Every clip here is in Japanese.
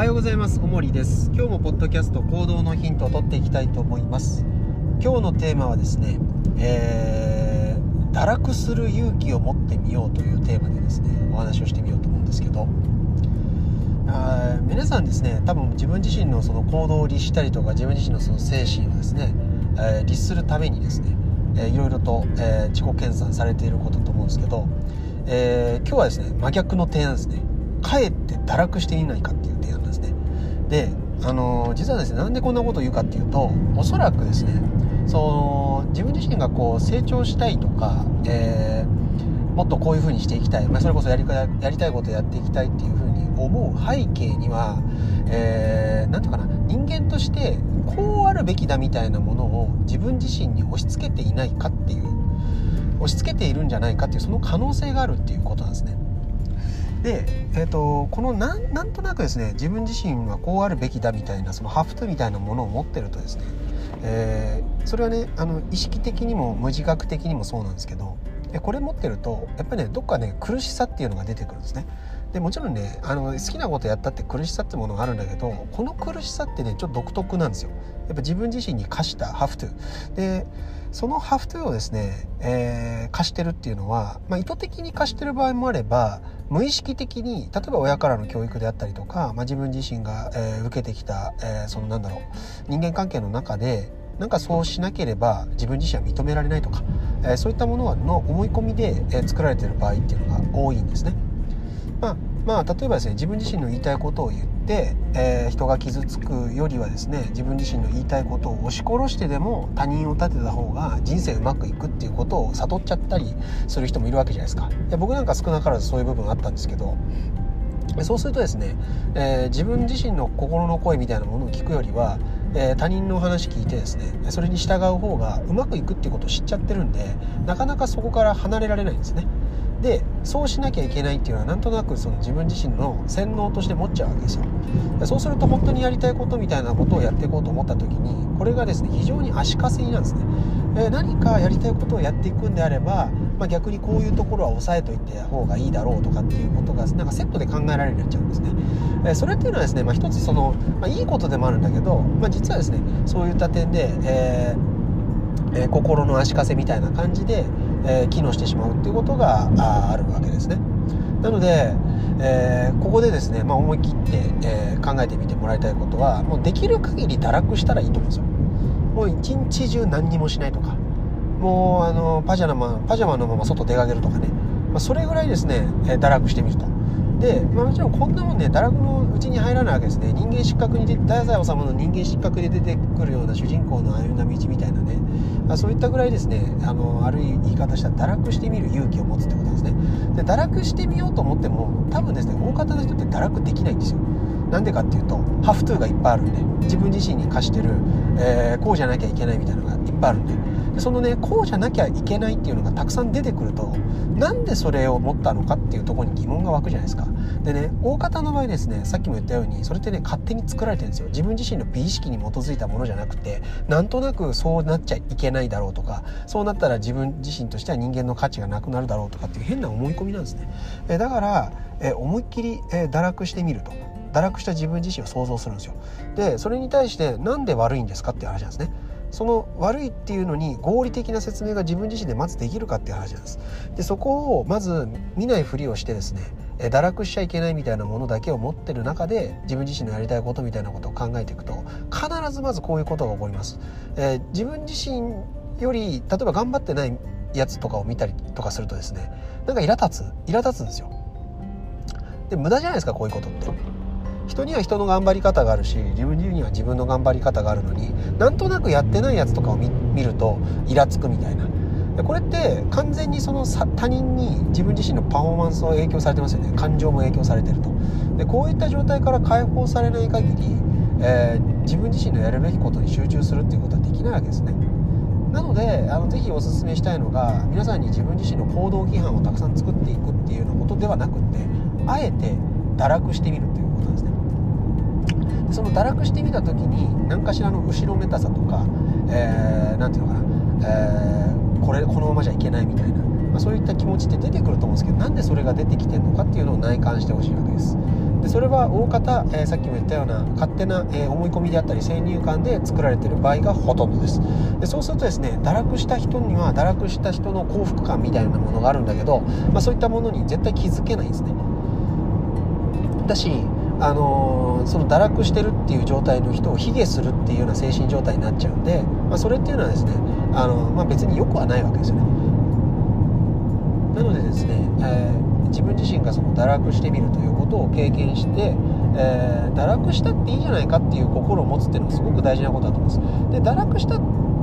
はようございます。おもりです。今日もポッドキャスト行動のヒントを取っていきたいと思います。今日のテーマはですね、えー、堕落する勇気を持ってみようというテーマでですねお話をしてみようと思うんですけど。あ皆さんですね多分自分自身のその行動を律したりとか自分自身のその精神をですね、えー、律するためにですね、えー、いろいろと、えー、自己研鑽されていることと思うんですけど、えー、今日はですね真逆の提案ですね。かえって堕落していないかっていう提案であの実はですねなんでこんなことを言うかっていうとおそらくですねその自分自身がこう成長したいとか、えー、もっとこういう風にしていきたい、まあ、それこそやりやりたいことをやっていきたいっていう風に思う背景には何、えー、て言うかな人間としてこうあるべきだみたいなものを自分自身に押し付けていないかっていう押し付けているんじゃないかっていうその可能性があるっていうことなんですね。で、えーと、このなんなんとなくですね自分自身はこうあるべきだみたいなそのハフトみたいなものを持ってるとですね、えー、それはねあの意識的にも無自覚的にもそうなんですけどこれ持ってるとやっぱりねどっかね苦しさっていうのが出てくるんですね。でもちろんねあの好きなことやったって苦しさってものがあるんだけどこの苦しさってねちょっと独特なんですよ。やっぱ自分自身に課したハフトゥでそのハフトゥをですね、えー、課してるっていうのは、まあ、意図的に課してる場合もあれば無意識的に例えば親からの教育であったりとか、まあ、自分自身が、えー、受けてきた、えー、そのなんだろう人間関係の中でなんかそうしなければ自分自身は認められないとか、えー、そういったものの思い込みで、え、作られてる場合っていうのが多いんですね。まあまあ、例えばですね自分自身の言いたいことを言って、えー、人が傷つくよりはですね自分自身の言いたいことを押し殺してでも他人を立てた方が人生うまくいくっていうことを悟っちゃったりする人もいるわけじゃないですか。いや僕なんか少なからずそういう部分あったんですけどそうするとですね、えー、自分自身の心の声みたいなものを聞くよりは、えー、他人の話聞いてですねそれに従う方がうまくいくっていうことを知っちゃってるんでなかなかそこから離れられないんですね。でそうしなきゃいけないっていうのはなんとなくその自分自身の洗脳として持っちゃうわけですよ。そうすると本当にやりたいことみたいなことをやっていこうと思った時にこれがですね非常に足かせになんですね、えー、何かやりたいことをやっていくんであれば、まあ、逆にこういうところは抑えといて方がいいだろうとかっていうことがなんかセットで考えられるようになっちゃうんですね、えー、それっていうのはですね、まあ、一つその、まあ、いいことでもあるんだけど、まあ、実はですねそういった点で、えーえー、心の足かせみたいな感じで、えー、機能してしまうっていうことがあるわけですね。なので、えー、ここでですね、まあ、思い切って、えー、考えてみてもらいたいことはもうできる限り堕落したらいいと思うんですよ。もう一日中何にもしないとかもうあのパジャマパジャマのまま外出かけるとかね、まあ、それぐらいですね、え堕落してみると。で、まあ、もちろんこんなもんね堕落のうちに入らないわけですね。人間失格に出て太宰治の人間失格で出てくるような主人公の歩んだ道みたいなね、まあ、そういったぐらいですねあのある言い方したら堕落してみる勇気を持つってことですね。で堕落してみようと思っても多分ですね大方の人って堕落できないんですよ。なんでかっていうとハフトゥーがいっぱいあるんで自分自身に課してる、えー、こうじゃなきゃいけないみたいなのがいっぱいあるんで。でそのねこうじゃなきゃいけないっていうのがたくさん出てくるとなんでそれを持ったのかっていうところに疑問が湧くじゃないですか。でね大方の場合ですねさっきも言ったようにそれってね勝手に作られてるんですよ。自分自身の美意識に基づいたものじゃなくてなんとなくそうなっちゃいけないだろうとかそうなったら自分自身としては人間の価値がなくなるだろうとかっていう変な思い込みなんですね。えだからえ思いっきり、え堕落してみると。堕落した自分自身を想像するんですよ。でそれに対して何で悪いんですかっていう話なんですね。その悪いっていうのに合理的な説明が自分自身でまずできるかっていう話なんです。でそこをまず見ないふりをしてですね堕落しちゃいけないみたいなものだけを持ってる中で自分自身のやりたいことみたいなことを考えていくと必ずまずこういうことが起こります、えー、自分自身より例えば頑張ってないやつとかを見たりとかするとですねなんか苛立つ苛立つんですよ。で無駄じゃないですかこういうことって。人には人の頑張り方があるし自分には自分の頑張り方があるのになんとなくやってないやつとかを見るとイラつくみたいな。これって完全にその他人に自分自身のパフォーマンスを影響されてますよね。感情も影響されてると。でこういった状態から解放されない限り、えー、自分自身のやるべきことに集中するっていうことはできないわけですね。なのであのぜひおすすめしたいのが皆さんに自分自身の行動規範をたくさん作っていくっていうようなことではなくってあえて堕落してみるということなんですね。その堕落してみた時に何かしらの後ろめたさとか何、えー、て言うのかな、えー、これこのままじゃいけないみたいな、まあ、そういった気持ちって出てくると思うんですけどなんでそれが出てきてるのかっていうのを内観してほしいわけです。でそれは大方、えー、さっきも言ったような勝手な、えー、思い込みであったり先入観で作られてる場合がほとんどです。でそうするとですね堕落した人には堕落した人の幸福感みたいなものがあるんだけど、まあ、そういったものに絶対気づけないんですね。だしあのー、その堕落してるっていう状態の人を卑下するっていうような精神状態になっちゃうんで、まあ、それっていうのはですねあの、まあ、別によくはないわけですよね。なのでですね、えー、自分自身がその堕落してみるということを経験して、えー、堕落したっていいじゃないかっていう心を持つっていうのはすごく大事なことだと思います。で堕落したっ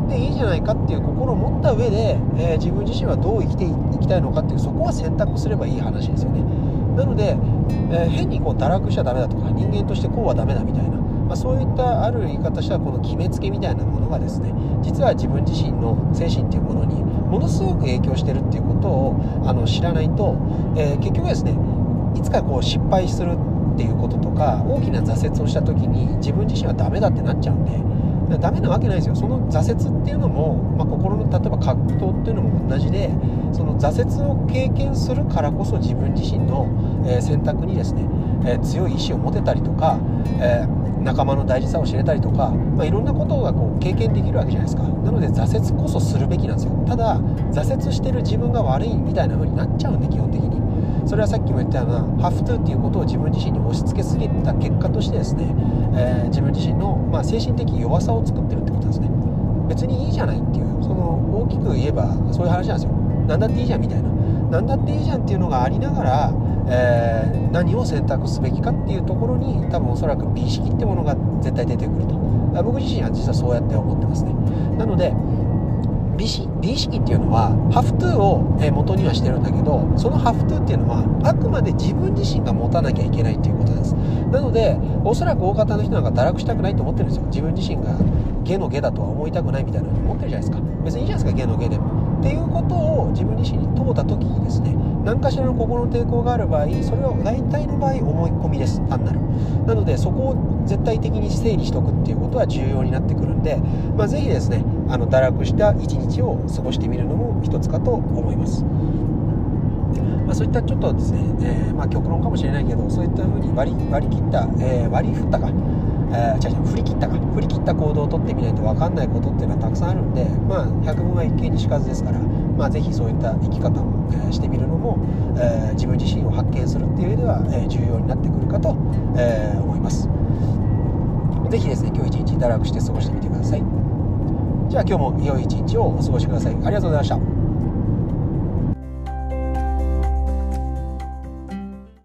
ていいじゃないかっていう心を持った上で、えー、自分自身はどう生きていきたいのかっていうそこは選択すればいい話ですよね。なので、えー、変にこう堕落しちゃダメだとか人間としてこうはダメだみたいな、まあ、そういったある言い方したらこの決めつけみたいなものがですね実は自分自身の精神っていうものにものすごく影響してるっていうことをあの知らないと、えー、結局ですねいつかこう失敗するっていうこととか大きな挫折をした時に自分自身はダメだってなっちゃうんでだダメなわけないですよ。その挫折っていうのも、まあ、心の例えば葛藤っていうのも同じでその挫折を経験するからこそ自分自身の、えー、選択にですね、えー、強い意志を持てたりとか、えー、仲間の大事さを知れたりとか、まあ、いろんなことがこう経験できるわけじゃないですか。なので挫折こそするべきなんですよ。ただ挫折してる自分が悪いみたいな風になっちゃうんで基本的に。それはさっきも言ったようなハフトゥーっていうことを自分自身に押し付けすぎた結果としてですね、えー、自分自身の、まあ、精神的弱さを作ってるってことですね。別にいいじゃないっていうその大きく言えばそういう話なんですよ。何だっていいじゃんみたいな。何だっていいじゃんっていうのがありながら、えー、何を選択すべきかっていうところに多分おそらく美意識ってものが絶対出てくると。僕自身は実はそうやって思ってますね。なので美美意識っていうのはハフトゥーを元にはしてるんだけどそのハフトゥーっていうのはあくまで自分自身が持たなきゃいけないっていうことです。なのでおそらく大方の人なんか堕落したくないと思ってるんですよ。自分自身がゲの下だとは思いたくないみたいなの思ってるじゃないですか。別にいいじゃないですか下の下でも。っていうことを自分自身に問うた時にですね何かしらの心の抵抗がある場合それは大体の場合思い込みです。単なる。なのでそこを絶対的に整理しておくっていうことは重要になってくるんで、まあ、ぜひですねあの堕落した一日を過ごしてみるのも一つかと思います。まあ、そういったちょっとですね、えー、まあ、極論かもしれないけどそういった風に割り割り切った、えー、割り振ったか、えー、違う違う振り切ったか。振り切った行動をとってみないと分かんないことっていうのはたくさんあるんで、まあ、百聞は一見にしかずですから、まあ、ぜひそういった生き方を、えしてみるのも、え自分自身を発見するっていう上では、え重要になってくるかと、え思います。ぜひですね今日一日堕落して過ごしてみてください。じゃあ今日も良い一日をお過ごしください。ありがとうございました。